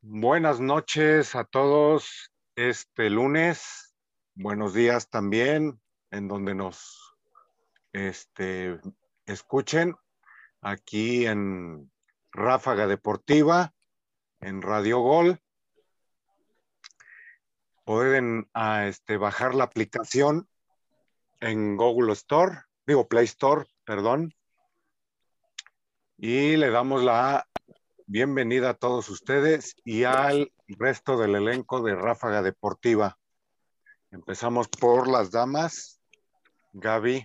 Buenas noches a todos este lunes. Buenos días también en donde nos este, escuchen aquí en Ráfaga Deportiva, en Radio Gol. Pueden ah, este, bajar la aplicación en Google Store, digo Play Store, perdón. Y le damos la bienvenida a todos ustedes y al resto del elenco de Ráfaga Deportiva. Empezamos por las damas. Gaby.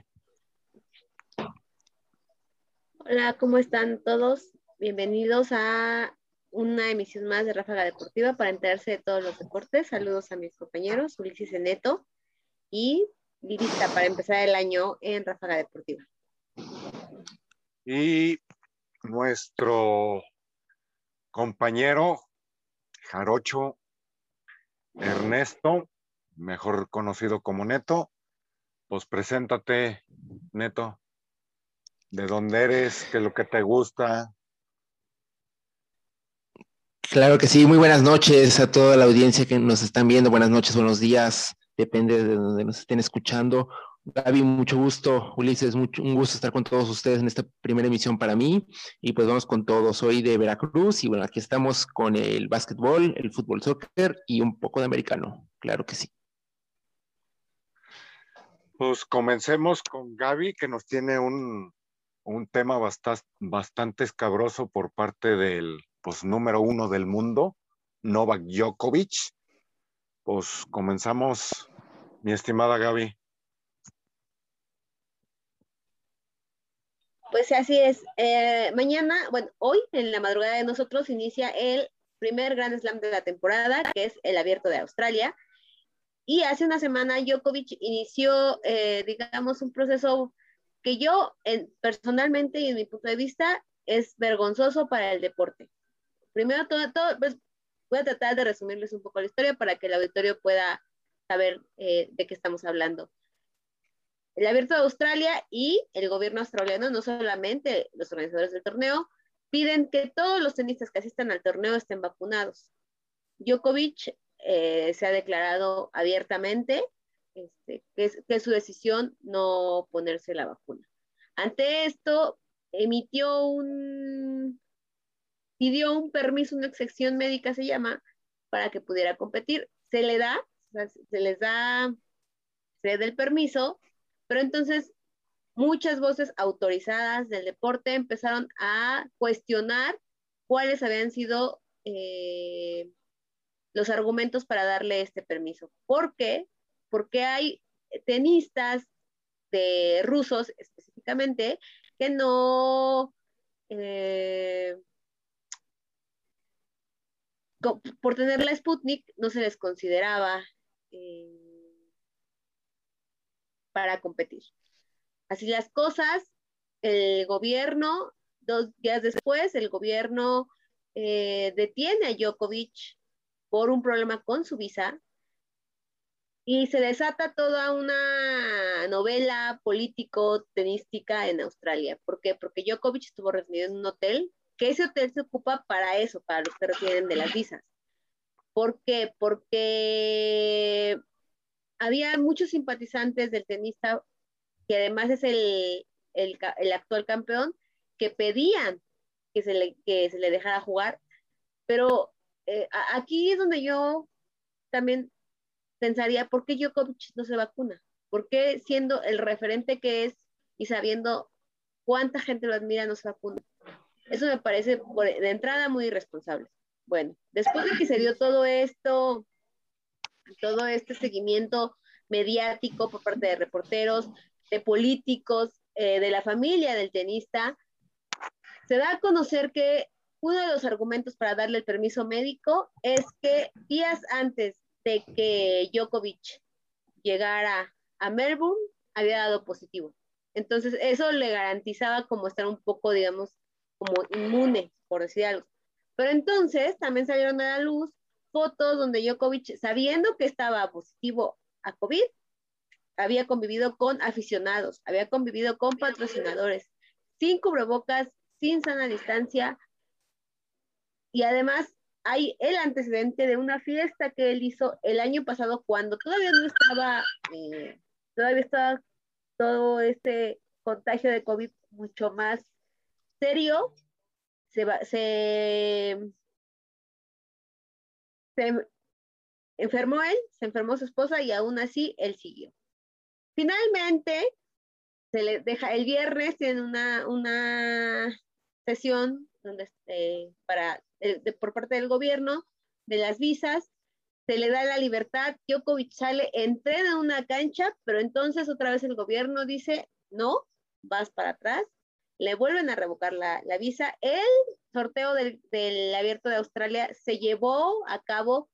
Hola, ¿cómo están todos? Bienvenidos a una emisión más de Ráfaga Deportiva para enterarse de todos los deportes. Saludos a mis compañeros, Ulises Neto y Lirita para empezar el año en Ráfaga Deportiva. Y nuestro compañero Jarocho Ernesto, mejor conocido como Neto. Pues preséntate, Neto. ¿De dónde eres? ¿Qué es lo que te gusta? Claro que sí, muy buenas noches a toda la audiencia que nos están viendo, buenas noches, buenos días, depende de donde nos estén escuchando. Gaby, mucho gusto. Ulises, un gusto estar con todos ustedes en esta primera emisión para mí. Y pues vamos con todo. Soy de Veracruz y bueno, aquí estamos con el básquetbol, el fútbol soccer y un poco de americano. Claro que sí. Pues comencemos con Gaby, que nos tiene un, tema bastante, bastante escabroso por parte del pues, número uno del mundo, Novak Djokovic. Pues comenzamos, mi estimada Gaby. Pues así es. Eh, mañana, bueno, hoy en la madrugada de nosotros inicia el primer Grand Slam de la temporada, que es el Abierto de Australia. Y hace una semana Djokovic inició, eh, digamos, un proceso que yo personalmente y en mi punto de vista es vergonzoso para el deporte. Primero todo, pues, voy a tratar de resumirles un poco la historia para que el auditorio pueda saber eh, de qué estamos hablando el Abierto de Australia y el gobierno australiano, no solamente los organizadores del torneo, piden que todos los tenistas que asistan al torneo estén vacunados. Djokovic eh, se ha declarado abiertamente este, que, es, su decisión no ponerse la vacuna. Ante esto, emitió un, pidió un permiso, una excepción médica se llama, para que pudiera competir. Se le da, se les da, se le da el permiso, pero entonces muchas voces autorizadas del deporte empezaron a cuestionar cuáles habían sido eh, los argumentos para darle este permiso. ¿Por qué? Porque hay tenistas de rusos específicamente que no, eh, por tener la Sputnik, no se les consideraba eh, para competir. Así las cosas, el gobierno, dos días después, el gobierno eh, detiene a Djokovic por un problema con su visa y se desata toda una novela político-tenística en Australia. ¿Por qué? Porque Djokovic estuvo retenido en un hotel, que ese hotel se ocupa para eso, para los que retienen de las visas. ¿Por qué? Porque había muchos simpatizantes del tenista, que además es el, actual campeón, que pedían que se le, que se le dejara jugar, pero eh, aquí es donde yo también pensaría, ¿por qué Djokovic no se vacuna? ¿Por qué siendo el referente que es y sabiendo cuánta gente lo admira no se vacuna? Eso me parece de entrada muy irresponsable. Bueno, después de que se dio todo esto, todo este seguimiento mediático por parte de reporteros, de políticos, eh, de la familia del tenista, se da a conocer que uno de los argumentos para darle el permiso médico es que días antes de que Djokovic llegara a Melbourne, había dado positivo. Entonces, eso le garantizaba como estar un poco, digamos, como inmune, por decir algo. Pero entonces también salieron a la luz fotos donde Djokovic, sabiendo que estaba positivo a COVID, había convivido con aficionados, había convivido con patrocinadores, sin cubrebocas, sin sana distancia. Y además hay el antecedente de una fiesta que él hizo el año pasado cuando todavía no estaba, eh, todavía estaba todo este contagio de COVID mucho más serio. Se, se, se enfermó él, se enfermó su esposa y aún así él siguió. Finalmente, se le deja el viernes, tienen una, una sesión donde, este, para, por parte del gobierno de las visas, se le da la libertad, Djokovic sale, entrena en una cancha, pero entonces otra vez el gobierno dice, no, vas para atrás, le vuelven a revocar la, la visa. El sorteo del, del, abierto de Australia se llevó a cabo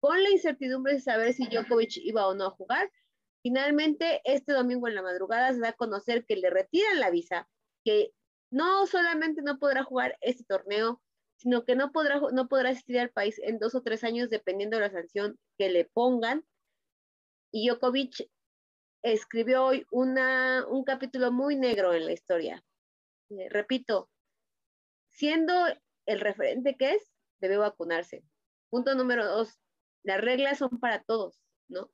con la incertidumbre de saber si Djokovic iba o no a jugar. Finalmente, este domingo en la madrugada se da a conocer que le retiran la visa, que no solamente no podrá jugar este torneo, sino que no podrá, no podrá asistir al país en dos o tres años dependiendo de la sanción que le pongan. Y Djokovic escribió hoy una, un capítulo muy negro en la historia. Eh, repito, siendo el referente que es, debe vacunarse. Punto número dos, las reglas son para todos, ¿no?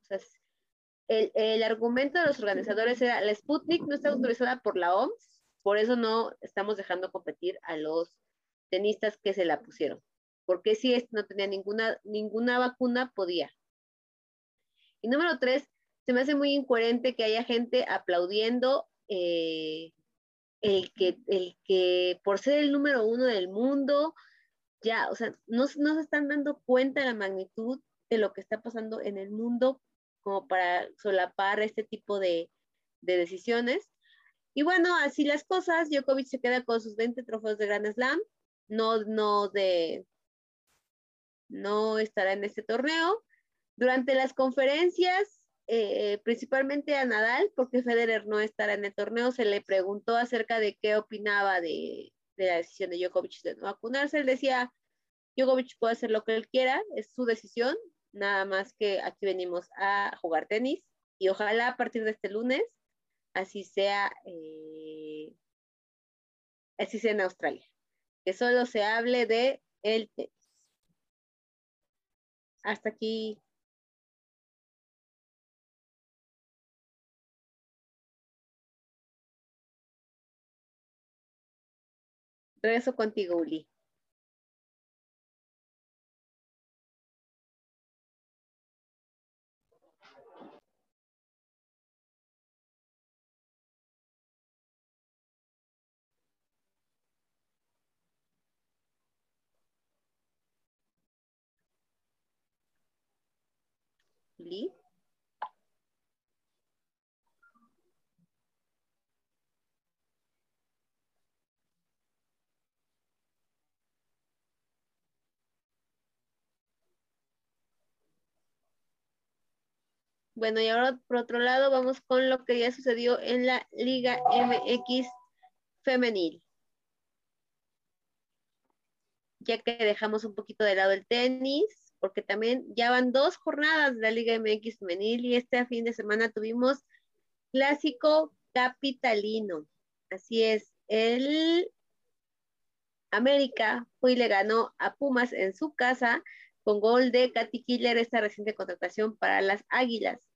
El, el, argumento de los organizadores era, la Sputnik no está autorizada por la OMS, por eso no estamos dejando competir a los tenistas que se la pusieron. Porque si este no tenía ninguna, ninguna vacuna, podía. Y número tres, se me hace muy incoherente que haya gente aplaudiendo eh, el, que, el que por ser el número uno del mundo, ya, o sea, no, no se están dando cuenta de la magnitud de lo que está pasando en el mundo como para solapar este tipo de, de decisiones. Y bueno, así las cosas, Djokovic se queda con sus 20 trofeos de Grand Slam, no, no de, no estará en este torneo. Durante las conferencias, eh, principalmente a Nadal, porque Federer no estará en el torneo, se le preguntó acerca de qué opinaba de, la decisión de Djokovic de no vacunarse. Él decía, Djokovic puede hacer lo que él quiera, es su decisión, nada más que aquí venimos a jugar tenis y ojalá a partir de este lunes así sea, eh, así sea en Australia, que solo se hable de el tenis. Hasta aquí. Regreso contigo, Uli. Bueno, y ahora por otro lado vamos con lo que ya sucedió en la Liga MX femenil. Ya que dejamos un poquito de lado el tenis, porque también ya van dos jornadas de la Liga MX femenil y este fin de semana tuvimos clásico capitalino. Así es, el América fue y le ganó a Pumas en su casa con gol de Katy Killer, esta reciente contratación para las Águilas.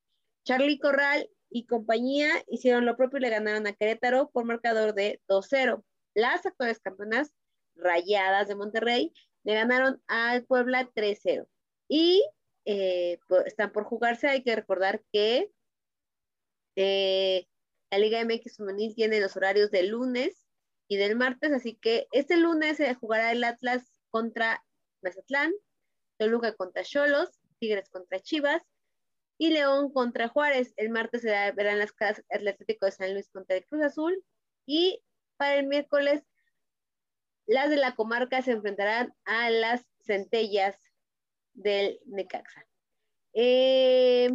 Charlie Corral y compañía hicieron lo propio y le ganaron a Querétaro por marcador de 2-0. Las actuales campeonas Rayadas de Monterrey le ganaron al Puebla 3-0 y eh, están por jugarse. Hay que recordar que eh, la Liga MX Femenil tiene los horarios del lunes y del martes, así que este lunes se jugará el Atlas contra Mazatlán, Toluca contra Cholos, Tigres contra Chivas y León contra Juárez. El martes se verán las casas Atlético de San Luis contra el Cruz Azul y para el miércoles las de la comarca se enfrentarán a las centellas del Necaxa. Eh,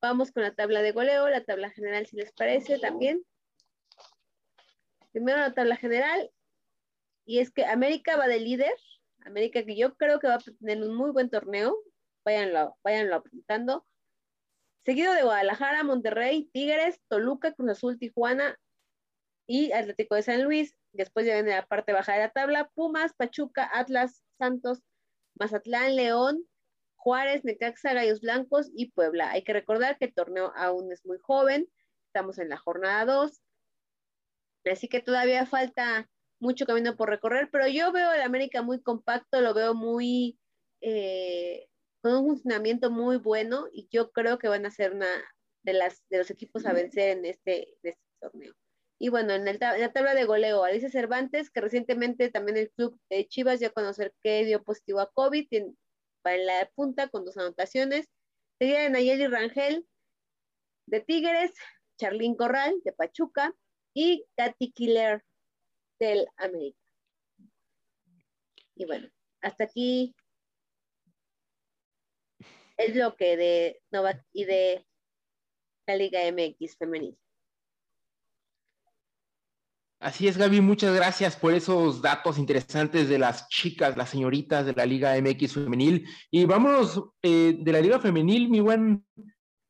vamos con la tabla de goleo, la tabla general si les parece también. Primero la tabla general, y es que América va de líder, América que yo creo que va a tener un muy buen torneo, váyanlo, váyanlo apuntando. Seguido de Guadalajara, Monterrey, Tigres, Toluca, Cruz Azul, Tijuana y Atlético de San Luis. Después ya viene la parte baja de la tabla, Pumas, Pachuca, Atlas, Santos, Mazatlán, León, Juárez, Necaxa, Gallos Blancos y Puebla. Hay que recordar que el torneo aún es muy joven, estamos en la jornada 2, así que todavía falta mucho camino por recorrer, pero yo veo el América muy compacto, lo veo muy eh, con un funcionamiento muy bueno y yo creo que van a ser una de las de los equipos a vencer en este, este torneo. Y bueno, en, la tabla de goleo, Alicia Cervantes, que recientemente también el club de Chivas ya conocer que dio positivo a COVID, va en la punta con dos anotaciones. Seguida Nayeli Rangel de Tigres, Charlín Corral de Pachuca y Katy Killer del América. Y bueno, hasta aquí es lo que de Novak y de la Liga MX femenil. Así es, Gaby, muchas gracias por esos datos interesantes de las chicas, las señoritas de la Liga MX femenil. Y vámonos eh, de la Liga femenil, mi, buen,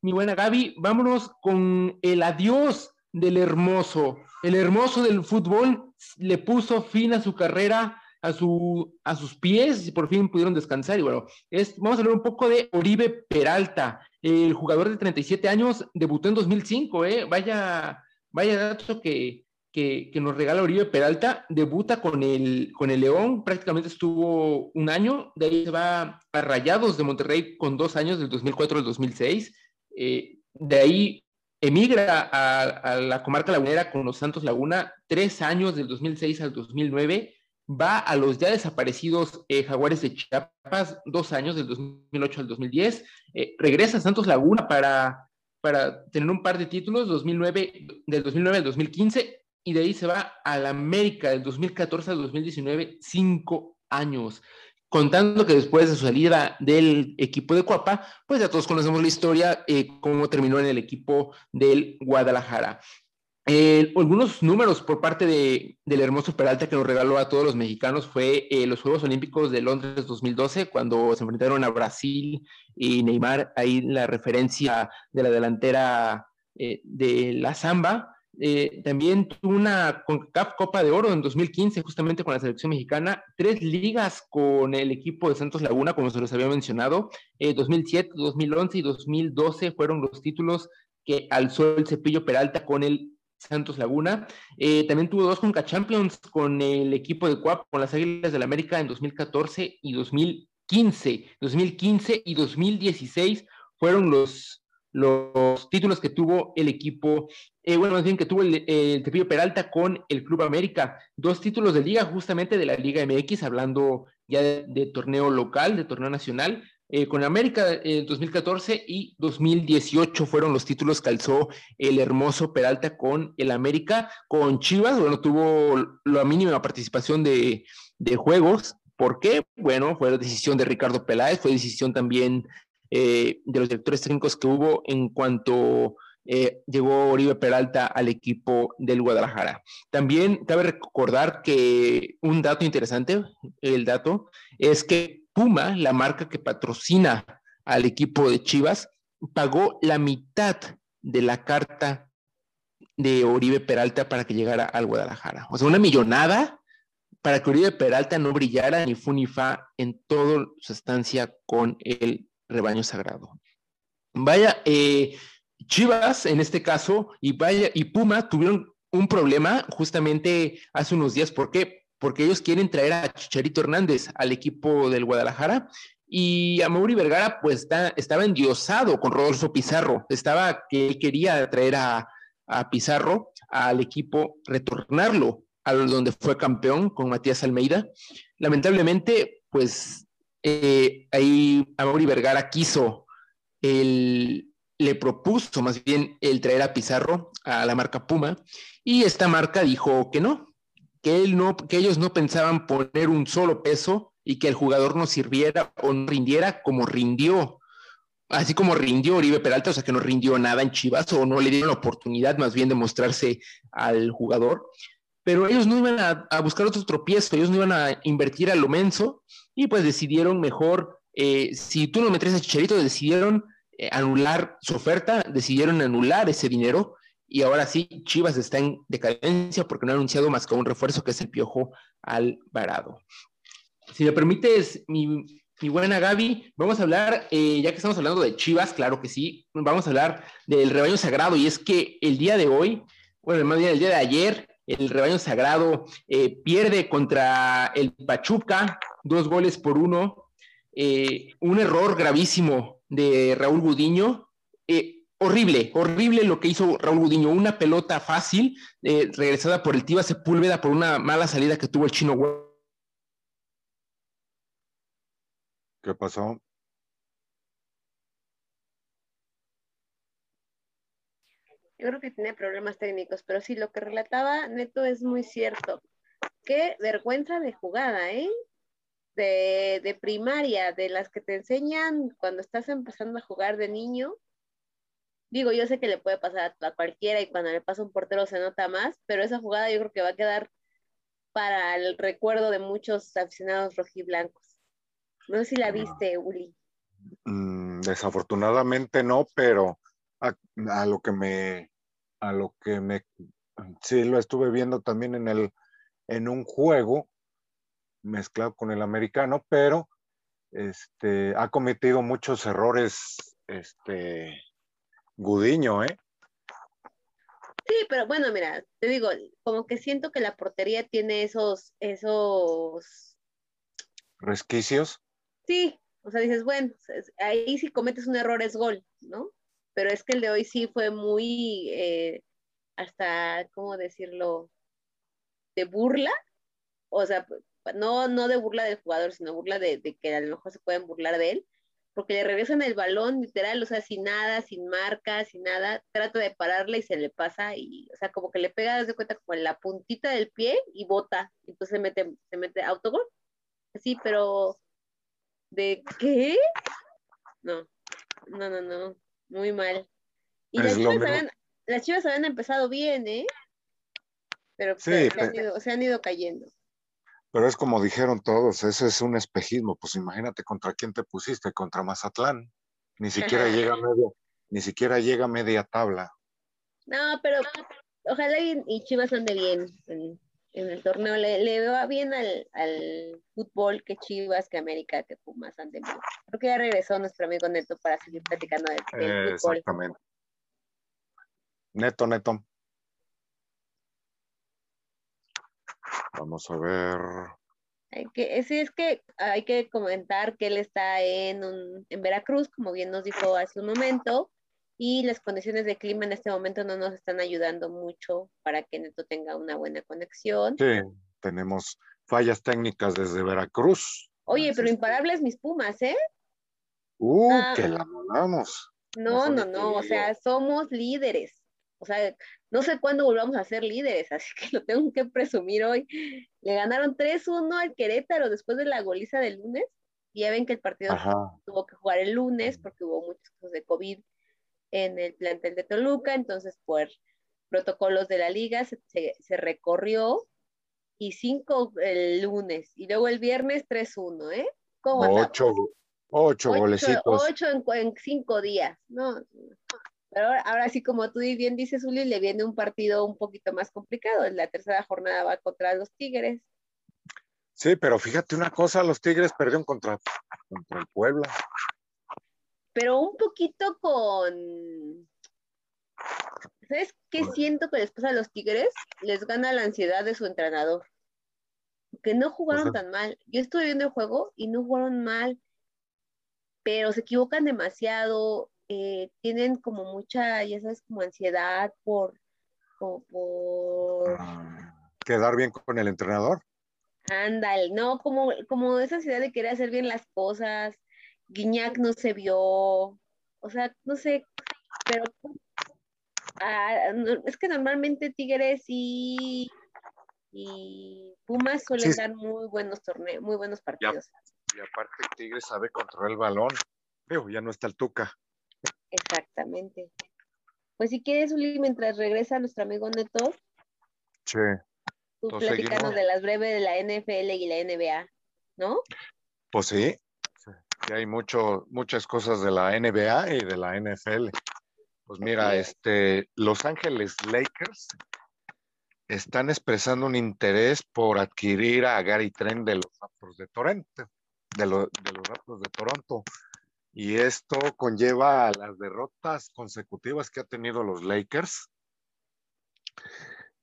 mi buena Gaby, vámonos con el adiós del hermoso. El hermoso del fútbol le puso fin a su carrera, a, su, a sus pies, y por fin pudieron descansar. Y bueno, es, vamos a hablar un poco de Oribe Peralta, el jugador de 37 años, debutó en 2005, ¿eh? Vaya, vaya dato que que, nos regala Oribe Peralta, debuta con el, con el León, prácticamente estuvo un año, de ahí se va a Rayados de Monterrey con dos años, del 2004 al 2006, eh, de ahí emigra a, la comarca lagunera con los Santos Laguna, tres años del 2006 al 2009, va a los ya desaparecidos eh, Jaguares de Chiapas, dos años del 2008 al 2010, eh, regresa a Santos Laguna para, para tener un par de títulos, 2009, del 2009 al 2015, y de ahí se va a la América del 2014 al 2019, cinco años. Contando que después de su salida del equipo de Cuapa, pues ya todos conocemos la historia, eh, cómo terminó en el equipo del Guadalajara. Eh, algunos números por parte de, del hermoso Peralta que nos regaló a todos los mexicanos fue eh, los Juegos Olímpicos de Londres 2012, cuando se enfrentaron a Brasil y Neymar, ahí la referencia de la delantera de la Zamba, eh, también tuvo una CONCACAF Copa de Oro en 2015, justamente con la selección mexicana, tres ligas con el equipo de Santos Laguna, como se los había mencionado, 2007, eh, 2011 y 2012 fueron los títulos que alzó el Cepillo Peralta con el Santos Laguna. Eh, también tuvo dos Conca Champions con el equipo de CUAP, con las Águilas del la América en 2014 y 2015. 2015 y 2016 fueron los los títulos que tuvo el equipo, eh, bueno, más bien que tuvo el, el Tepillo Peralta con el Club América. Dos títulos de liga, justamente de la Liga MX, hablando ya de, torneo local, de torneo nacional. Eh, con América en 2014 y 2018 fueron los títulos que alzó el hermoso Peralta con el América. Con Chivas, bueno, tuvo la mínima participación de, de juegos. ¿Por qué? Bueno, fue la decisión de Ricardo Peláez, fue decisión también eh, de los directores técnicos que hubo en cuanto eh, llegó Oribe Peralta al equipo del Guadalajara. También cabe recordar que un dato interesante, el dato, es que Puma, la marca que patrocina al equipo de Chivas, pagó la mitad de la carta de Oribe Peralta para que llegara al Guadalajara. O sea, una millonada para que Oribe Peralta no brillara ni fu ni fa en toda su estancia con el rebaño sagrado. Vaya, eh, Chivas en este caso y vaya y Puma tuvieron un problema justamente hace unos días. ¿Por qué? Porque ellos quieren traer a Chicharito Hernández al equipo del Guadalajara y a Mauri Vergara pues está, estaba endiosado con Rodolfo Pizarro. Estaba que él quería traer a, Pizarro al equipo, retornarlo a donde fue campeón con Matías Almeida. Lamentablemente, pues eh, ahí Mauri Vergara quiso, el, le propuso más bien el traer a Pizarro a la marca Puma y esta marca dijo que no, que, ellos no pensaban poner un solo peso y que el jugador no sirviera o no rindiera como rindió, así como rindió Oribe Peralta, o sea que no rindió nada en Chivas o no le dieron la oportunidad más bien de mostrarse al jugador. Pero ellos no iban a, buscar otro tropiezo, ellos no iban a invertir a lo menso y pues decidieron mejor, eh, si tú no metes a Chicharito, decidieron eh, anular su oferta, decidieron anular ese dinero y ahora sí, Chivas está en decadencia porque no ha anunciado más que un refuerzo que es el Piojo Alvarado. Si me permites, mi, buena Gaby, vamos a hablar, eh, ya que estamos hablando de Chivas, claro que sí, vamos a hablar del rebaño sagrado y es que el día de hoy, bueno, más bien el día de ayer, el rebaño sagrado eh, pierde contra el Pachuca, dos goles por uno, eh, un error gravísimo de Raúl Gudiño, horrible, horrible lo que hizo Raúl Gudiño, una pelota fácil, regresada por el Tiva Sepúlveda por una mala salida que tuvo el chino ¿Qué pasó? Yo creo que tiene problemas técnicos, pero sí, lo que relataba Neto es muy cierto. Qué vergüenza de jugada, ¿eh? De, de, primaria, de las que te enseñan cuando estás empezando a jugar de niño. Digo, yo sé que le puede pasar a, cualquiera y cuando le pasa un portero se nota más, pero esa jugada yo creo que va a quedar para el recuerdo de muchos aficionados rojiblancos. No sé si la viste, Uli. Mm, desafortunadamente no, pero a, lo que me, a lo que me, sí lo estuve viendo también en el, en un juego mezclado con el americano, pero este, ha cometido muchos errores, este, Gudiño, ¿eh? Sí, pero bueno, mira, te digo, como que siento que la portería tiene esos, esos resquicios. Sí, o sea, dices, bueno, ahí si cometes un error es gol, ¿no? Pero es que el de hoy sí fue muy, eh, hasta, ¿cómo decirlo? De burla, o sea, no, no de burla del jugador, sino burla de, que a lo mejor se pueden burlar de él, porque le regresan el balón literal, o sea, sin nada, sin marca, sin nada, trata de pararle y se le pasa, y, o sea, como que le pega, de cuenta, como en la puntita del pie y bota, entonces se mete, se mete autogol. Sí, pero ¿De qué? No, no, no, no, muy mal. Y las chivas, habían, empezado bien, ¿eh? Pero se, han ido, cayendo. Pero es como dijeron todos, ese es un espejismo. Pues imagínate contra quién te pusiste, contra Mazatlán. Ni siquiera llega media, ni siquiera llega media tabla. No, pero ojalá y, Chivas ande bien en el torneo. Le, le va bien al, fútbol que Chivas, que América, que Pumas han tenido. Creo que ya regresó nuestro amigo Neto para seguir platicando del, fútbol. Exactamente. Neto, Neto. Vamos a ver. Hay que, sí, es que hay que comentar que él está en, un, en Veracruz, como bien nos dijo hace un momento, y las condiciones de clima en este momento no nos están ayudando mucho para que Neto tenga una buena conexión. Sí, tenemos fallas técnicas desde Veracruz. Oye, pero imparables mis Pumas, ¿eh? Uh, ah. que la mandamos. No, no, no, o sea, somos líderes. O sea, no sé cuándo volvamos a ser líderes, así que lo tengo que presumir hoy. Le ganaron 3-1 al Querétaro después de la goliza del lunes. Y ya ven que el partido tuvo que jugar el lunes porque hubo muchos casos de COVID en el plantel de Toluca, entonces por protocolos de la liga se, recorrió y cinco el lunes y luego el viernes 3-1, ¿eh? ¿Cómo ocho, ocho, golecitos. Ocho en, cinco días, ¿no? Pero ahora, sí, como tú bien dices, Uli, le viene un partido un poquito más complicado. La tercera jornada va contra los Tigres. Sí, pero fíjate una cosa, los Tigres perdieron contra, contra el Puebla pero un poquito con... ¿Sabes qué siento que después a los Tigres les gana la ansiedad de su entrenador? Que no jugaron tan mal. Yo estuve viendo el juego y no jugaron mal, pero se equivocan demasiado, eh, tienen como mucha, ya sabes, como ansiedad por... por... Ah, ¿Quedar bien con el entrenador? Ándale, no, como, como esa ansiedad de querer hacer bien las cosas, Guiñac no se vio, o sea, no sé, pero ah, es que normalmente Tigres y, y Pumas suelen dar muy buenos torneos, muy buenos partidos. Y, aparte Tigres sabe controlar el balón, pero ya no está el Tuca. Exactamente. Pues si quieres, Uli, mientras regresa nuestro amigo Neto, sí. tú platicanos de las breves de la NFL y la NBA, ¿no? Pues sí, hay mucho, muchas cosas de la NBA y de la NFL. Pues mira, este, Los Ángeles Lakers están expresando un interés por adquirir a Gary Trent de los Raptors de Toronto, de, los Raptors de Toronto. Y esto conlleva a las derrotas consecutivas que ha tenido los Lakers.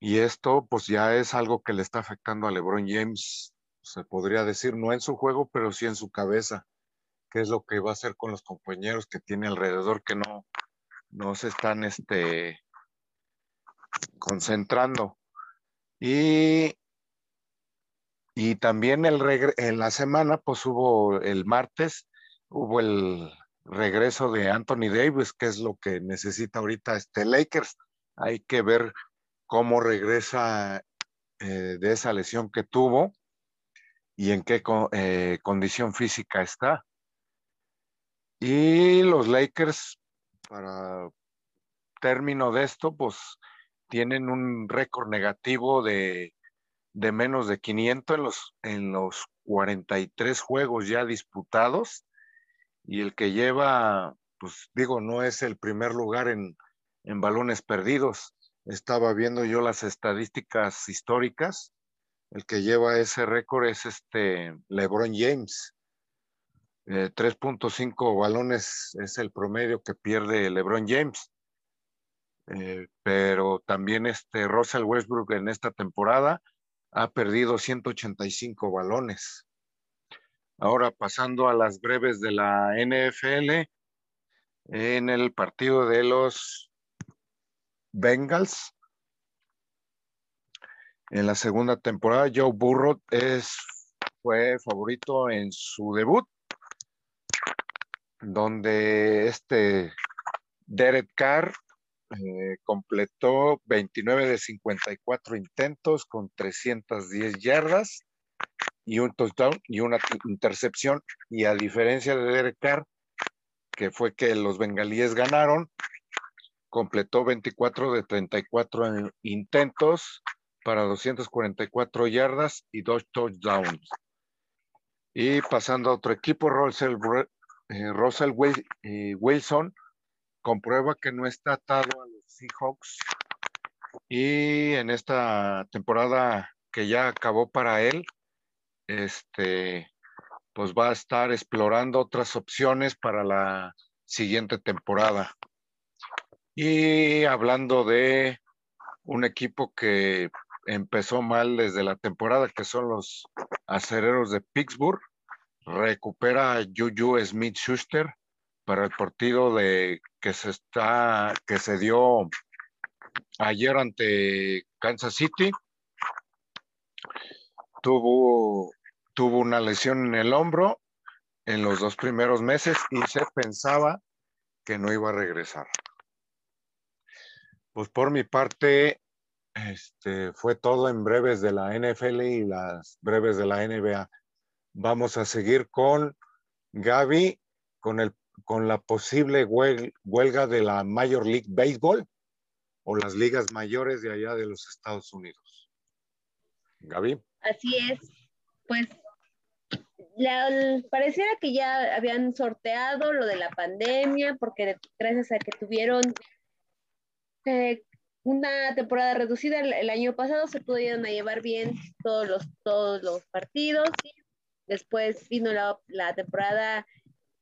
Y esto pues ya es algo que le está afectando a LeBron James, se podría decir, no en su juego, pero sí en su cabeza, qué es lo que va a hacer con los compañeros que tiene alrededor que no, no se están este, concentrando. Y, y también el en la semana, pues hubo el martes, hubo el regreso de Anthony Davis, que es lo que necesita ahorita este Lakers. Hay que ver cómo regresa eh, de esa lesión que tuvo y en qué eh, condición física está. Y los Lakers, para término de esto, pues tienen un récord negativo de, menos de 500 en los, en los 43 juegos ya disputados. Y el que lleva, pues digo, no es el primer lugar en, en balones perdidos. Estaba viendo yo las estadísticas históricas. El que lleva ese récord es este LeBron James 3.5 eh, balones es el promedio que pierde LeBron James. Eh, pero también este Russell Westbrook en esta temporada ha perdido 185 balones. Ahora pasando a las breves de la NFL, en el partido de los Bengals, en la segunda temporada, Joe Burrow es, fue favorito en su debut donde este Derek Carr eh, completó 29 de 54 intentos con 310 yardas y un touchdown y una intercepción. Y a diferencia de Derek Carr, que fue que los bengalíes ganaron, completó 24 de 34 intentos para 244 yardas y dos touchdowns. Y pasando a otro equipo, Russell, eh, Russell eh, Wilson comprueba que no está atado a los Seahawks y en esta temporada que ya acabó para él, este, pues va a estar explorando otras opciones para la siguiente temporada. Y hablando de un equipo que empezó mal desde la temporada, que son los acereros de Pittsburgh, recupera Juju Smith Schuster para el partido de que se está que se dio ayer ante Kansas City. Tuvo, tuvo una lesión en el hombro en los dos primeros meses y se pensaba que no iba a regresar. Pues por mi parte, este fue todo en breves de la NFL y las breves de la NBA. Vamos a seguir con Gaby, con, el, con la posible huelga de la Major League Baseball o las ligas mayores de allá de los Estados Unidos. Gaby. Así es. Pues pareciera que ya habían sorteado lo de la pandemia, porque gracias a que tuvieron eh, una temporada reducida el, año pasado, se pudieron llevar bien todos los, todos los partidos. Después vino la, temporada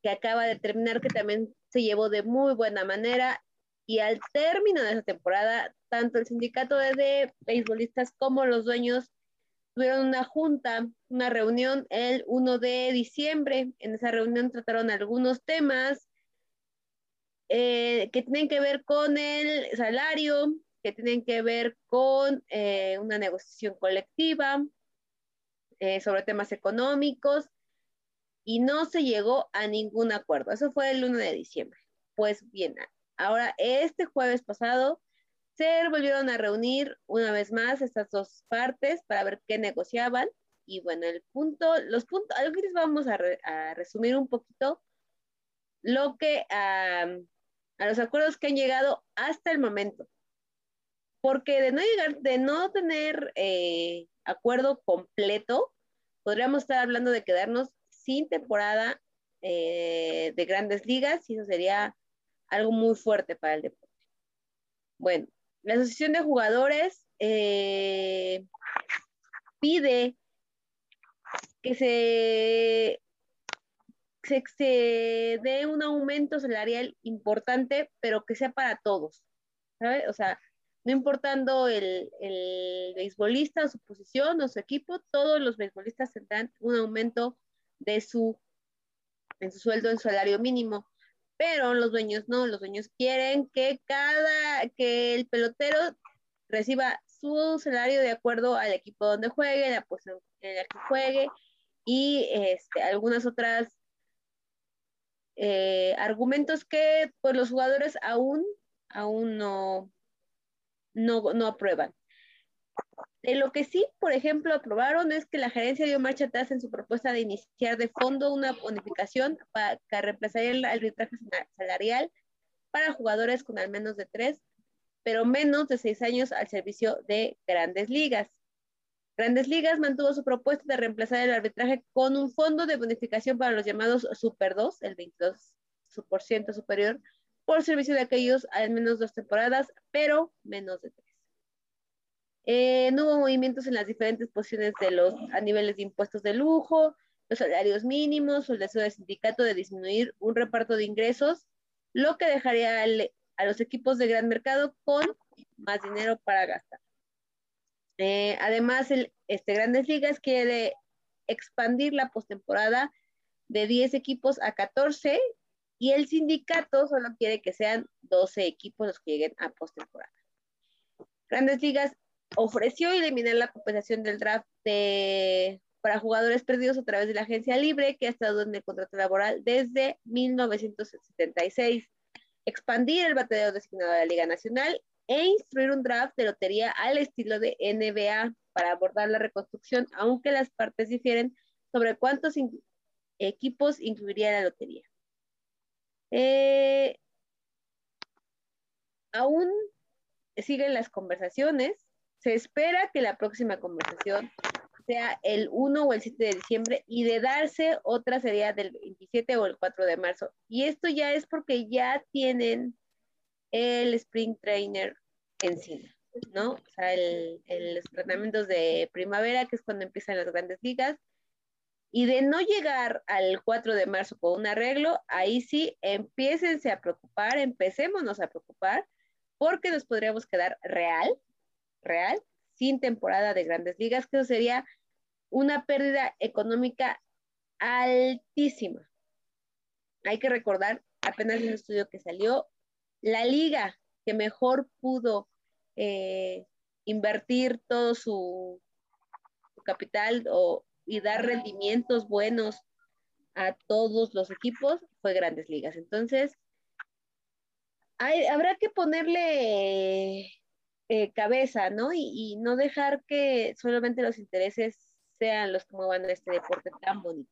que acaba de terminar, que también se llevó de muy buena manera. Y al término de esa temporada, tanto el sindicato de, beisbolistas como los dueños tuvieron una junta, una reunión el 1 de diciembre. En esa reunión trataron algunos temas eh, que tienen que ver con el salario, que tienen que ver con eh, una negociación colectiva, eh, sobre temas económicos y no se llegó a ningún acuerdo. Eso fue el 1 de diciembre. Pues bien, ahora este jueves pasado volvieron a reunir una vez más estas dos partes para ver qué negociaban. Y bueno, el punto, los puntos, algo que les vamos a, resumir un poquito lo que a los acuerdos que han llegado hasta el momento. Porque de no llegar, de no tener eh, acuerdo completo, podríamos estar hablando de quedarnos sin temporada eh, de grandes ligas y eso sería algo muy fuerte para el deporte. Bueno, la Asociación de Jugadores eh, pide que se, se, dé un aumento salarial importante, pero que sea para todos, ¿sabes? O sea, no importando el, el beisbolista, su posición o su equipo, todos los beisbolistas tendrán un aumento de su, en su sueldo, en salario mínimo. Pero los dueños no, los dueños quieren que cada, que el pelotero reciba su salario de acuerdo al equipo donde juegue, la posición en la que juegue y este, algunas otras eh, argumentos que pues, los jugadores aún, aún no, no, no aprueban. De lo que sí, por ejemplo, aprobaron es que la gerencia dio marcha atrás en su propuesta de iniciar de fondo una bonificación para que reemplazaría el arbitraje salarial para jugadores con al menos de tres pero menos de seis años al servicio de grandes ligas. Grandes Ligas mantuvo su propuesta de reemplazar el arbitraje con un fondo de bonificación para los llamados Super 2, el 22% superior, por servicio de aquellos al menos dos temporadas, pero menos de tres. Eh, no hubo movimientos en las diferentes posiciones de los a niveles de impuestos de lujo, los salarios mínimos o el deseo del sindicato de disminuir un reparto de ingresos, lo que dejaría al a los equipos de gran mercado con más dinero para gastar. Eh, además, el, este Grandes Ligas quiere expandir la postemporada de 10 equipos a 14 y el sindicato solo quiere que sean 12 equipos los que lleguen a postemporada. Grandes Ligas ofreció eliminar la compensación del draft para jugadores perdidos a través de la agencia libre que ha estado en el contrato laboral desde 1976 expandir el bateador designado de la Liga Nacional e instruir un draft de lotería al estilo de NBA para abordar la reconstrucción, aunque las partes difieren sobre cuántos equipos incluiría la lotería. Eh, aún siguen las conversaciones. Se espera que la próxima conversación sea el 1 o el 7 de diciembre y de darse otra sería del 27 o el 4 de marzo. Y esto ya es porque ya tienen el Spring Trainer encima, ¿no? O sea, el, los entrenamientos de primavera, que es cuando empiezan las grandes ligas. Y de no llegar al 4 de marzo con un arreglo, ahí sí, empiécense a preocupar, empecémonos a preocupar, porque nos podríamos quedar real, real, sin temporada de grandes ligas, que eso sería una pérdida económica altísima. Hay que recordar, apenas un estudio que salió, la liga que mejor pudo eh, invertir todo su, capital y dar rendimientos buenos a todos los equipos fue Grandes Ligas. Entonces, habrá que ponerle eh, cabeza, ¿no? y, no dejar que solamente los intereses sean los que muevan este deporte tan bonito.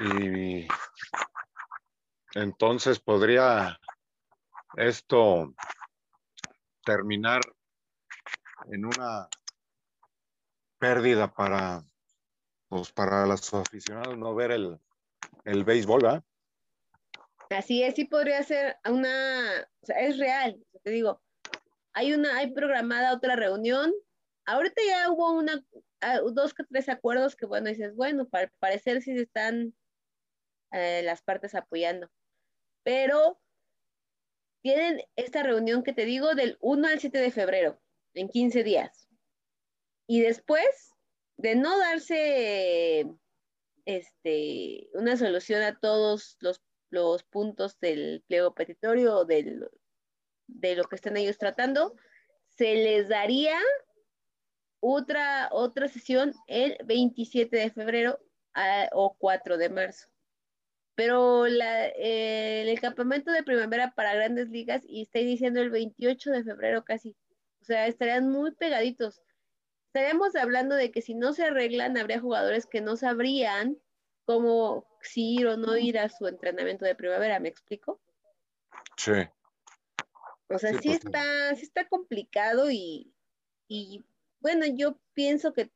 Y entonces podría esto terminar en una pérdida para, pues para los aficionados no ver el, el béisbol, ¿verdad? Así es, sí podría ser una, o sea, es real, te digo, hay una, hay programada otra reunión, ahorita ya hubo una, ah, dos que tres acuerdos que bueno, dices, bueno, para parecer si se están eh, las partes apoyando, pero tienen esta reunión que te digo del 1 al 7 de febrero, en 15 días, y después de no darse este, una solución a todos los los puntos del pliego petitorio del, de lo que están ellos tratando, se les daría otra, otra sesión el 27 de febrero o 4 de marzo. Pero la, el campamento de primavera para grandes ligas y está iniciando el 28 de febrero casi. O sea, estarían muy pegaditos. Estaríamos hablando de que si no se arreglan, habría jugadores que no sabrían cómo si ir o no ir a su entrenamiento de primavera, ¿me explico? Sí. O sea, sí, pues, está, sí está complicado y, y bueno, yo pienso que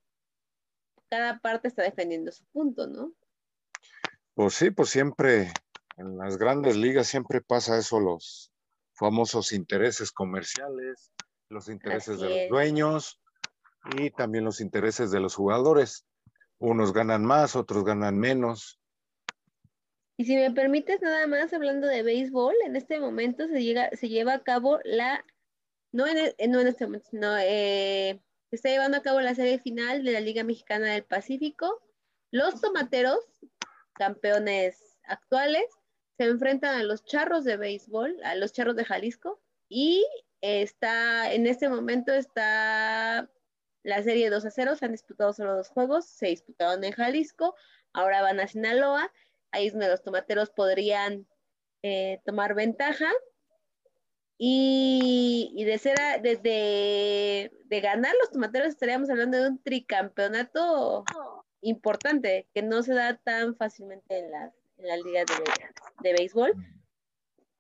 cada parte está defendiendo su punto, ¿no? Pues sí, pues siempre en las grandes ligas siempre pasa eso, los famosos intereses comerciales, los intereses de los dueños y también los intereses de los jugadores. Unos ganan más, otros ganan menos. Y si me permites, nada más hablando de béisbol, en este momento se, llega, se lleva a cabo la, no en, e, no en este momento, no, eh, está llevando a cabo la serie final de la Liga Mexicana del Pacífico. Los tomateros, campeones actuales, se enfrentan a los charros de béisbol, a los charros de Jalisco, y está, en este momento está la serie 2 a 0, se han disputado solo dos juegos, se disputaron en Jalisco, ahora van a Sinaloa, ahí es donde los tomateros podrían eh, tomar ventaja. Y, de ser de, de, ganar los tomateros estaríamos hablando de un tricampeonato importante que no se da tan fácilmente en la, en la liga de, de béisbol.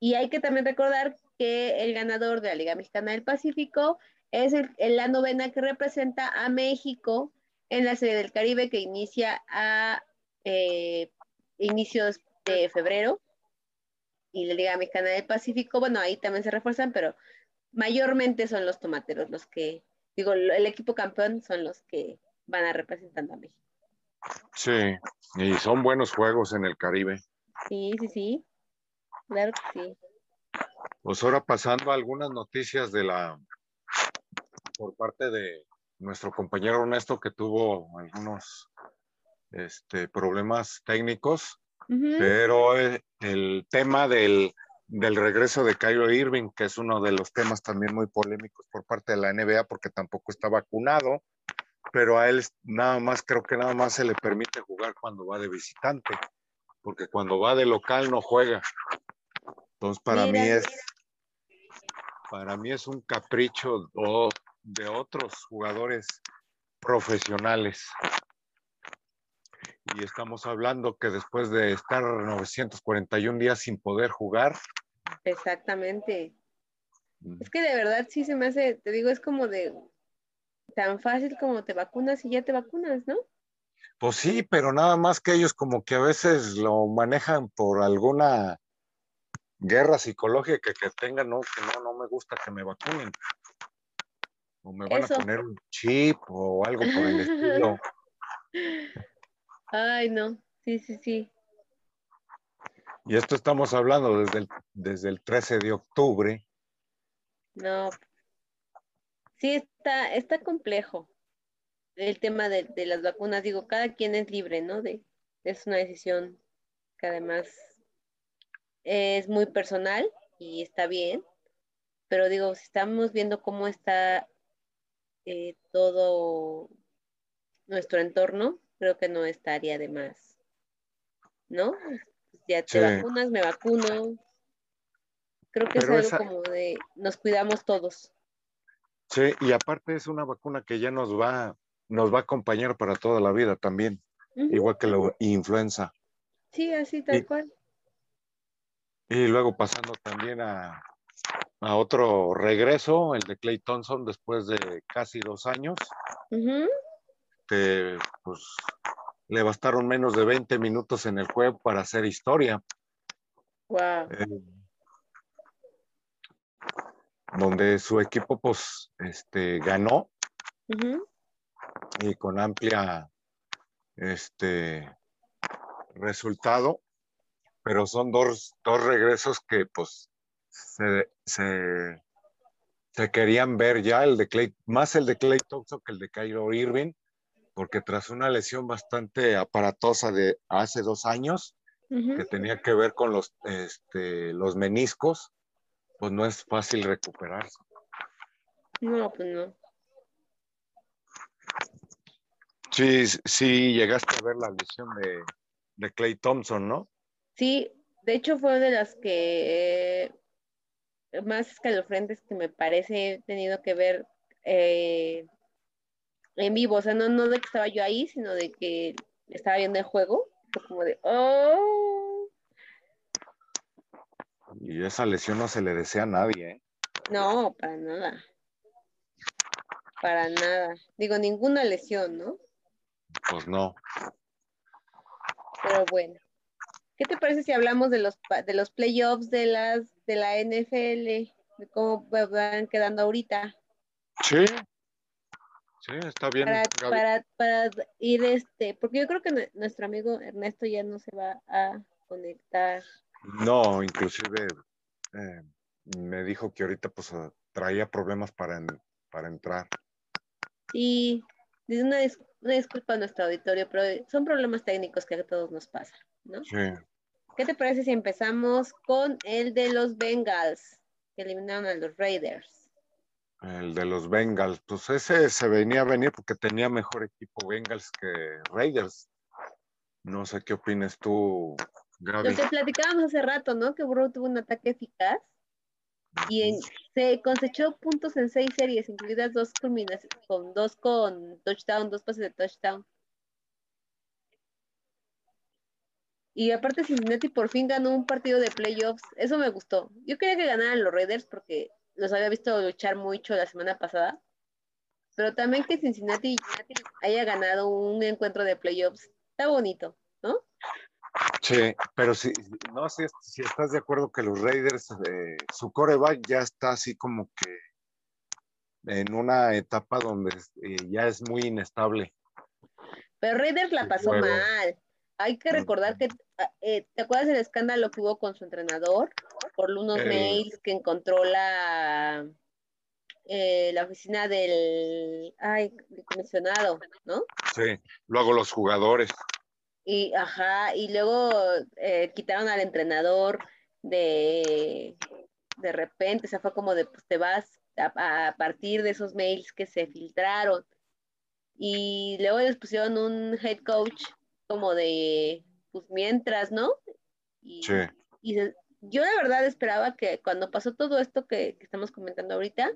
Y hay que también recordar que el ganador de la Liga Mexicana del Pacífico es la novena que representa a México en la Serie del Caribe que inicia a eh, inicios de febrero y la Liga Mexicana del Pacífico, bueno, ahí también se refuerzan, pero mayormente son los tomateros los que, digo, el equipo campeón son los que van a representando a México. Sí, y son buenos juegos en el Caribe. Sí, sí, sí. Claro que sí. Pues ahora pasando a algunas noticias de la por parte de nuestro compañero Ernesto que tuvo algunos este, problemas técnicos, pero eh, el, tema del, del, regreso de Kyrie Irving, que es uno de los temas también muy polémicos por parte de la NBA, porque tampoco está vacunado, pero a él nada más, creo que nada más se le permite jugar cuando va de visitante, porque cuando va de local no juega. Entonces, para mí es, para mí es un capricho de otros jugadores profesionales y estamos hablando que después de estar 941 días sin poder jugar. Exactamente. Mm. Es que de verdad sí se me hace, te digo, es como de tan fácil como te vacunas y ya te vacunas, ¿no? Pues sí, pero nada más que ellos como que a veces lo manejan por alguna guerra psicológica que, tengan, ¿no? Que no, no me gusta que me vacunen. O me van a poner un chip o algo por el estilo. Ay, no, sí, sí, sí. Y esto estamos hablando desde el, desde el 13 de octubre. No, sí está, está complejo el tema de, las vacunas. Digo, cada quien es libre, ¿no? De, es una decisión que además es muy personal y está bien. Pero digo, si estamos viendo cómo está eh, todo nuestro entorno, creo que no estaría de más. ¿No? Ya te vacunas, me vacuno. Creo que es algo como de nos cuidamos todos. Sí, y aparte es una vacuna que ya nos va, nos va a acompañar para toda la vida también, igual que la influenza. Sí, así tal cual. Y luego pasando también a, a, otro regreso, el de Clay Thompson, después de casi dos años pues, le bastaron menos de 20 minutos en el juego para hacer historia. Wow. Eh, donde su equipo pues este ganó. Y con amplia este resultado. Pero son dos, dos regresos que pues se, se, se, querían ver ya. El de Clay, más el de Clay Thompson que el de Kylo Irving porque tras una lesión bastante aparatosa de hace dos años, que tenía que ver con los, este, los meniscos, pues no es fácil recuperarse. No, pues no. Sí, sí, llegaste a ver la lesión de, de Clay Thompson, ¿no? Sí, de hecho fue de las que eh, más escalofrentes que me parece he tenido que ver eh, en vivo, o sea, no, no de que estaba yo ahí, sino de que estaba viendo el juego, como de, oh. Y esa lesión no se le desea a nadie, ¿eh? No, para nada. Para nada. Digo, ninguna lesión, ¿no? Pues no. Pero bueno. ¿Qué te parece si hablamos de los de los playoffs de las de la NFL, de cómo van quedando ahorita? Sí. Sí, está bien. Para, para, ir este, porque yo creo que nuestro amigo Ernesto ya no se va a conectar. No, inclusive eh, me dijo que ahorita pues traía problemas para, para entrar. Sí, una, una disculpa a nuestro auditorio, pero son problemas técnicos que a todos nos pasan, ¿no? Sí. ¿Qué te parece si empezamos con el de los Bengals, que eliminaron a los Raiders? El de los Bengals, pues ese se venía a venir porque tenía mejor equipo Bengals que Raiders. No sé qué opinas tú, Gaby. Lo que platicábamos hace rato, ¿no? Que Burrow tuvo un ataque eficaz y se cosechó puntos en seis series, incluidas dos culminaciones, con dos con touchdown, dos pases de touchdown. Y aparte Cincinnati por fin ganó un partido de playoffs. Eso me gustó. Yo quería que ganaran los Raiders porque los había visto luchar mucho la semana pasada. Pero también que Cincinnati haya ganado un encuentro de playoffs. Está bonito, ¿no? Sí, pero si, no sé si, estás de acuerdo que los Raiders, eh, su coreback ya está así como que en una etapa donde eh, ya es muy inestable. Pero Raiders la pasó mal. Hay que recordar que, ah, eh, ¿te acuerdas del escándalo que hubo con su entrenador? Por unos mails que encontró la, la oficina del, ay, comisionado, ¿no? Sí, luego los jugadores. Y, ajá, y luego eh, quitaron al entrenador de, de repente, o sea, fue como de, pues te vas a, partir de esos mails que se filtraron. Y luego les pusieron un head coach como de, pues mientras, ¿no? Y, sí. y yo de verdad esperaba que cuando pasó todo esto que, estamos comentando ahorita,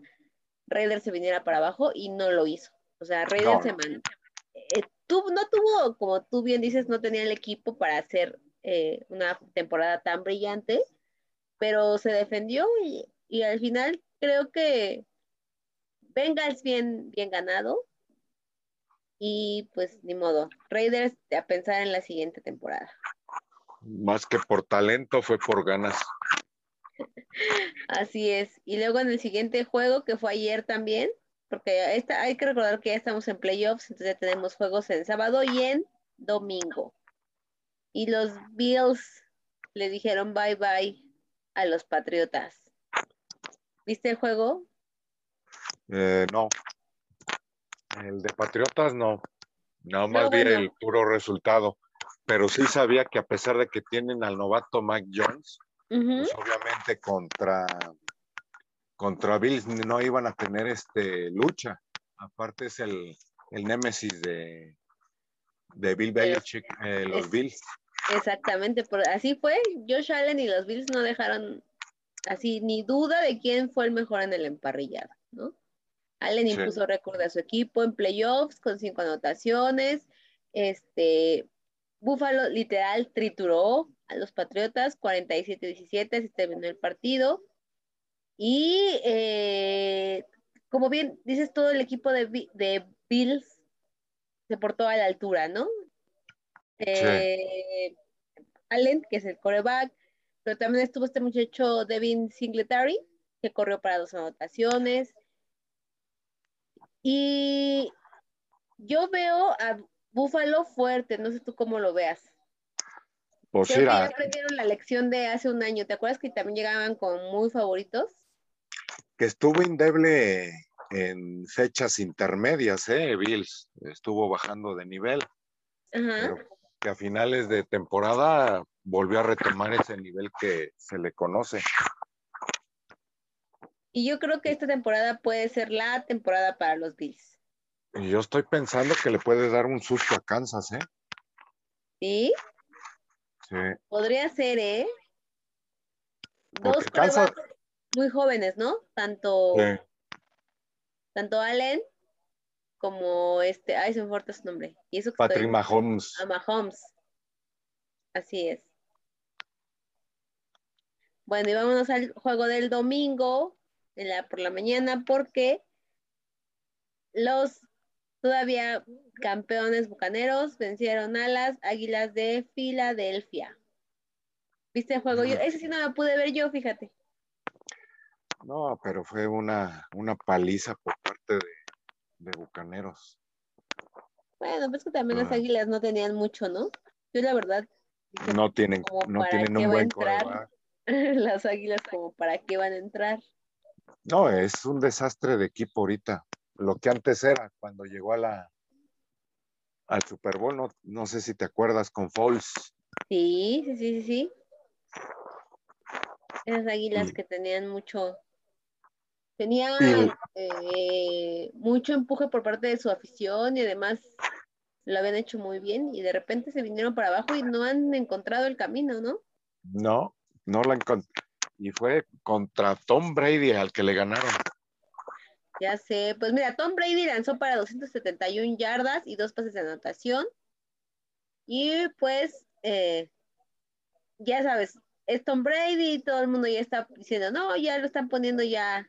Raider se viniera para abajo y no lo hizo. O sea, Raider se, man, eh, no tuvo, como tú bien dices, no tenía el equipo para hacer eh, una temporada tan brillante, pero se defendió y, al final creo que Bengals bien, bien ganado. Y pues ni modo, Raiders a pensar en la siguiente temporada. Más que por talento, fue por ganas. Así es. Y luego en el siguiente juego, que fue ayer también, porque esta, hay que recordar que ya estamos en playoffs, entonces ya tenemos juegos en sábado y en domingo. Y los Bills le dijeron bye bye a los Patriotas. ¿Viste el juego? Eh, no. El de Patriotas no. Nada más vi el puro resultado. Pero sí sabía que a pesar de que tienen al novato Mike Jones, pues obviamente contra contra Bills no iban a tener este lucha. Aparte es el, el némesis de, de Bill Belichick, eh, los Bills. Exactamente, así fue. Josh Allen y los Bills no dejaron así ni duda de quién fue el mejor en el emparrillado, ¿no? Allen impuso récord a su equipo en playoffs con cinco anotaciones. Este, Buffalo literal trituró a los Patriotas 47-17, se terminó el partido. Y eh, como bien dices, todo el equipo de, de, Bills se portó a la altura, ¿no? Eh, Allen, que es el coreback, pero también estuvo este muchacho Devin Singletary, que corrió para dos anotaciones. Y yo veo a Buffalo fuerte, no sé tú cómo lo veas. Pues ya aprendieron la lección de hace un año. ¿Te acuerdas que también llegaban con muy favoritos? que estuvo indeble en fechas intermedias, ¿eh? Bills estuvo bajando de nivel, pero que a finales de temporada volvió a retomar ese nivel que se le conoce. Y yo creo que esta temporada puede ser la temporada para los Bills. Y yo estoy pensando que le puede dar un susto a Kansas, ¿eh? ¿Sí? Sí. Podría ser, ¿eh? Dos Kansas, muy jóvenes, ¿no? Tanto, tanto Allen como este, ay, se me falta su nombre. Y eso Patrick Mahomes. A Mahomes. Así es. Bueno, y vámonos al juego del domingo en la, por la mañana porque los todavía campeones bucaneros vencieron a las Águilas de Filadelfia. ¿Viste el juego? Yo, ese sí no lo pude ver yo, fíjate. No, pero fue una, una paliza por parte de, de Bucaneros. Bueno, pues que también las águilas no tenían mucho, ¿no? Yo la verdad. dije, No tienen, no tienen un buen entrar. las águilas como para qué van a entrar. No, es un desastre de equipo ahorita. Lo que antes era cuando llegó a la al Super Bowl, no, no sé si te acuerdas con Foles. Sí, sí, sí, sí, sí. Esas águilas que tenían mucho, tenían eh, mucho empuje por parte de su afición y además lo habían hecho muy bien y de repente se vinieron para abajo y no han encontrado el camino, ¿no? No, no la encontré. Y fue contra Tom Brady al que le ganaron. Ya sé, pues mira, Tom Brady lanzó para 271 yardas y dos pases de anotación. Y pues, eh, ya sabes, es Tom Brady y todo el mundo ya está diciendo, no, ya lo están poniendo ya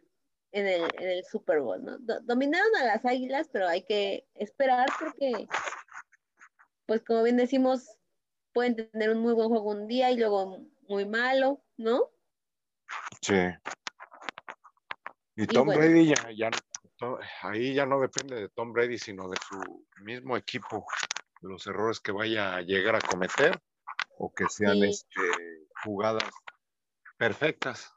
en el, en el Super Bowl, ¿no? Do- dominaron a las Águilas, pero hay que esperar porque, pues como bien decimos, pueden tener un muy buen juego un día y luego muy malo, ¿no? Sí. Y Tom bueno. Brady ya, ahí ya no depende de Tom Brady, sino de su mismo equipo, los errores que vaya a llegar a cometer o que sean Sí. este, jugadas perfectas.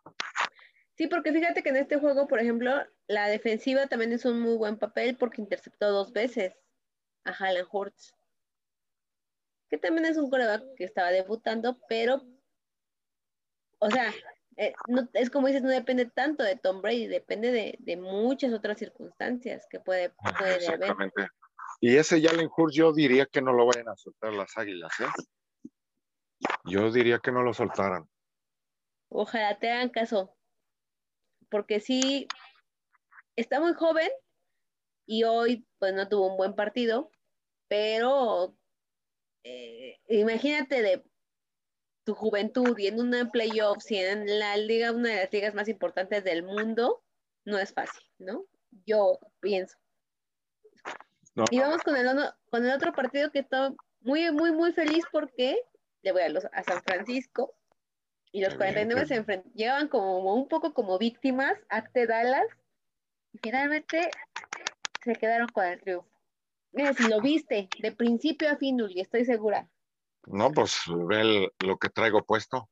Sí, porque fíjate que en este juego, por ejemplo, la defensiva también hizo un muy buen papel porque interceptó dos veces a Haaland Hurts, que también es un coreback que estaba debutando, pero, o sea, eh, no, es como dices, no depende tanto de Tom Brady, depende de, de muchas otras circunstancias que puede, puede haber. Exactamente. Y ese Jalen Hurts yo diría que no lo vayan a soltar las águilas, ¿eh? Yo diría que no lo soltaran. Ojalá te hagan caso, porque sí, está muy joven y hoy pues no tuvo un buen partido, pero eh, imagínate de tu juventud y en una playoffs y en la liga, una de las ligas más importantes del mundo, no es fácil, ¿no? Yo pienso. No, Y vamos con el, ono- con el otro partido que estoy muy, muy, muy feliz porque le voy a, los, a San Francisco y los Qué bien, 49 qué se enfren- llegaban como un poco como víctimas ante Dallas y finalmente se quedaron con el triunfo. Mira, si lo viste de principio a fin, Uli, estoy segura. No, pues ve el- lo que traigo puesto.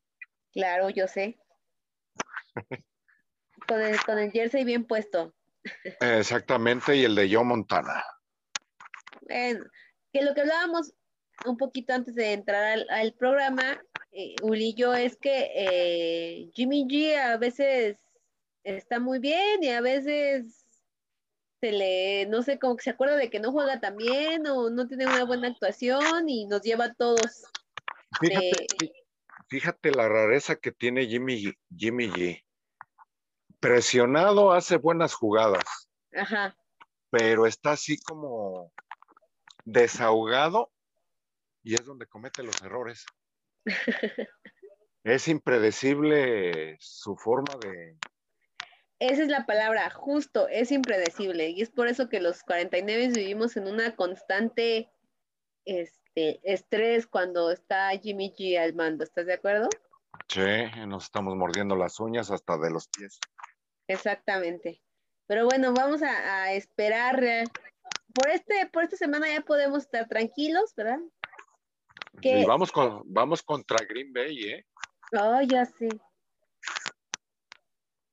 Claro, yo sé. Con el, con el jersey bien puesto. Exactamente, y el de Joe Montana. Que lo que hablábamos un poquito antes de entrar al, al programa, eh, Uli y yo, es que eh, Jimmy G a veces está muy bien y a veces se le, no sé, como que se acuerda de que no juega tan bien o no tiene una buena actuación y nos lleva a todos. Fíjate, de- fí- fíjate la rareza que tiene Jimmy, Jimmy G. Presionado hace buenas jugadas, Ajá, pero está así como desahogado y es donde comete los errores. Es impredecible su forma de... esa es la palabra, justo, es impredecible y es por eso que los 49 vivimos en una constante este, estrés cuando está Jimmy G al mando, ¿estás de acuerdo? Che, nos estamos mordiendo las uñas hasta de los pies. Exactamente. Pero bueno, vamos a, a esperar. eh, Por este, por esta semana ya podemos estar tranquilos, ¿verdad? ¿Qué? Y vamos, con, vamos contra Green Bay, ¿eh? Oh, ya sé.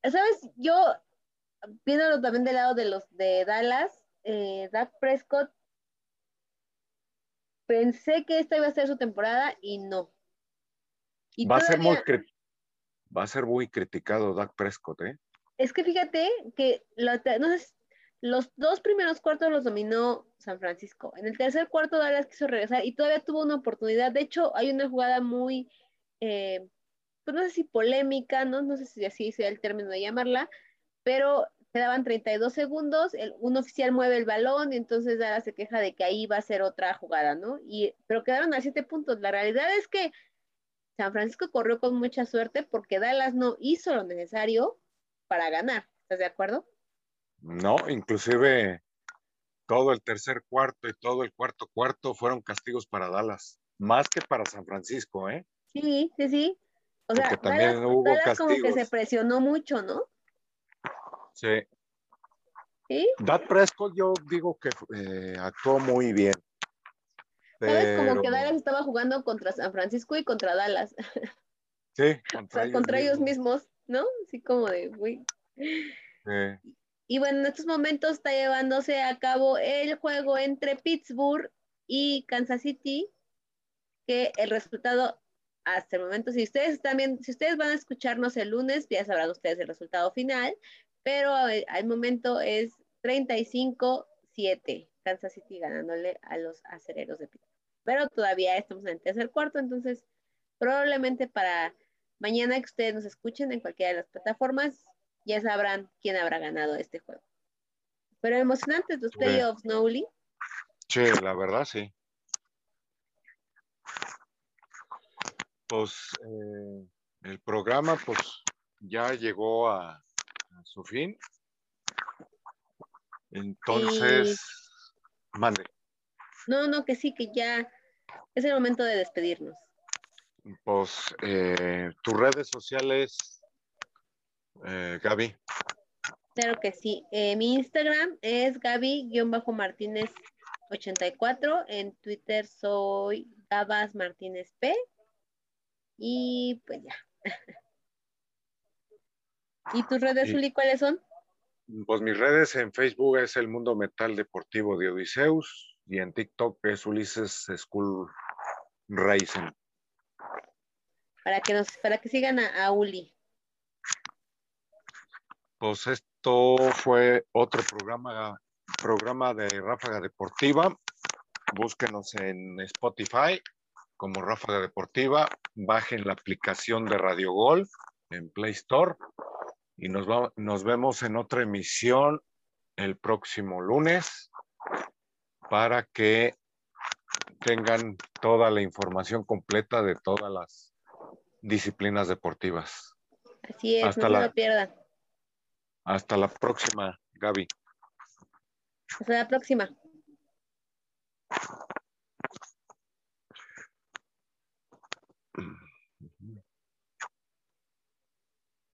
¿Sabes? Yo, viéndolo también del lado de los de Dallas, eh, Dak Prescott, pensé que esta iba a ser su temporada y no. Y Va a ser muy todavía- cri- va a ser muy criticado Dak Prescott, ¿eh? Es que fíjate que la te- no sé si- los dos primeros cuartos los dominó San Francisco. En el tercer cuarto Dallas quiso regresar y todavía tuvo una oportunidad. De hecho, hay una jugada muy, eh, pues no sé si polémica, ¿no? No sé si así sea el término de llamarla, pero quedaban 32 segundos, el, un oficial mueve el balón y entonces Dallas se queja de que ahí va a ser otra jugada, ¿no? Y, pero quedaron a siete puntos. La realidad es que San Francisco corrió con mucha suerte porque Dallas no hizo lo necesario para ganar. ¿Estás de acuerdo? No, inclusive todo el tercer cuarto y todo el cuarto cuarto fueron castigos para Dallas, más que para San Francisco, ¿eh? Sí, sí, sí. O sea, Porque también Dallas- hubo Dallas como que se presionó mucho, ¿no? Sí. Sí. Prescott yo digo que eh, actuó muy bien. ¿Sabes? Como que Pero- Dallas estaba jugando contra San Francisco y contra Dallas. Sí, O sea, contra ellos mismos, ¿no? Así como de, uy. Sí. Y bueno, en estos momentos está llevándose a cabo el juego entre Pittsburgh y Kansas City, que el resultado hasta el momento, si ustedes también, si ustedes van a escucharnos el lunes, ya sabrán ustedes el resultado final, pero al momento es 35-7, Kansas City ganándole a los acereros de Pittsburgh. Pero todavía estamos en el tercer cuarto, entonces probablemente para mañana que ustedes nos escuchen en cualquiera de las plataformas, ya sabrán quién habrá ganado este juego. Pero emocionantes los Sí. playoffs, ¿no, Uli? Sí, la verdad sí. Pues eh, el programa pues ya llegó a, a su fin. Entonces, mande. No, no, que sí, que ya es el momento de despedirnos. Pues eh, tus redes sociales, eh, Gaby. Claro que sí. Eh, mi Instagram es Gaby-Martínez84. En Twitter soy Gabas Martínez P. Y pues ya. ¿Y tus redes, Uli, cuáles son? Pues mis redes en Facebook es el Mundo Metal Deportivo de Odiseus y en TikTok es Ulises School Racing. Para que nos, para que sigan a, a Uli. Pues esto fue otro programa, programa de Ráfaga Deportiva. Búsquenos en Spotify como Ráfaga Deportiva. Bajen la aplicación de Radio Gol en Play Store. Y nos, va- nos vemos en otra emisión el próximo lunes para que tengan toda la información completa de todas las disciplinas deportivas. Así es, Hasta no la- se lo pierdan. Hasta la próxima, Gaby. Hasta la próxima.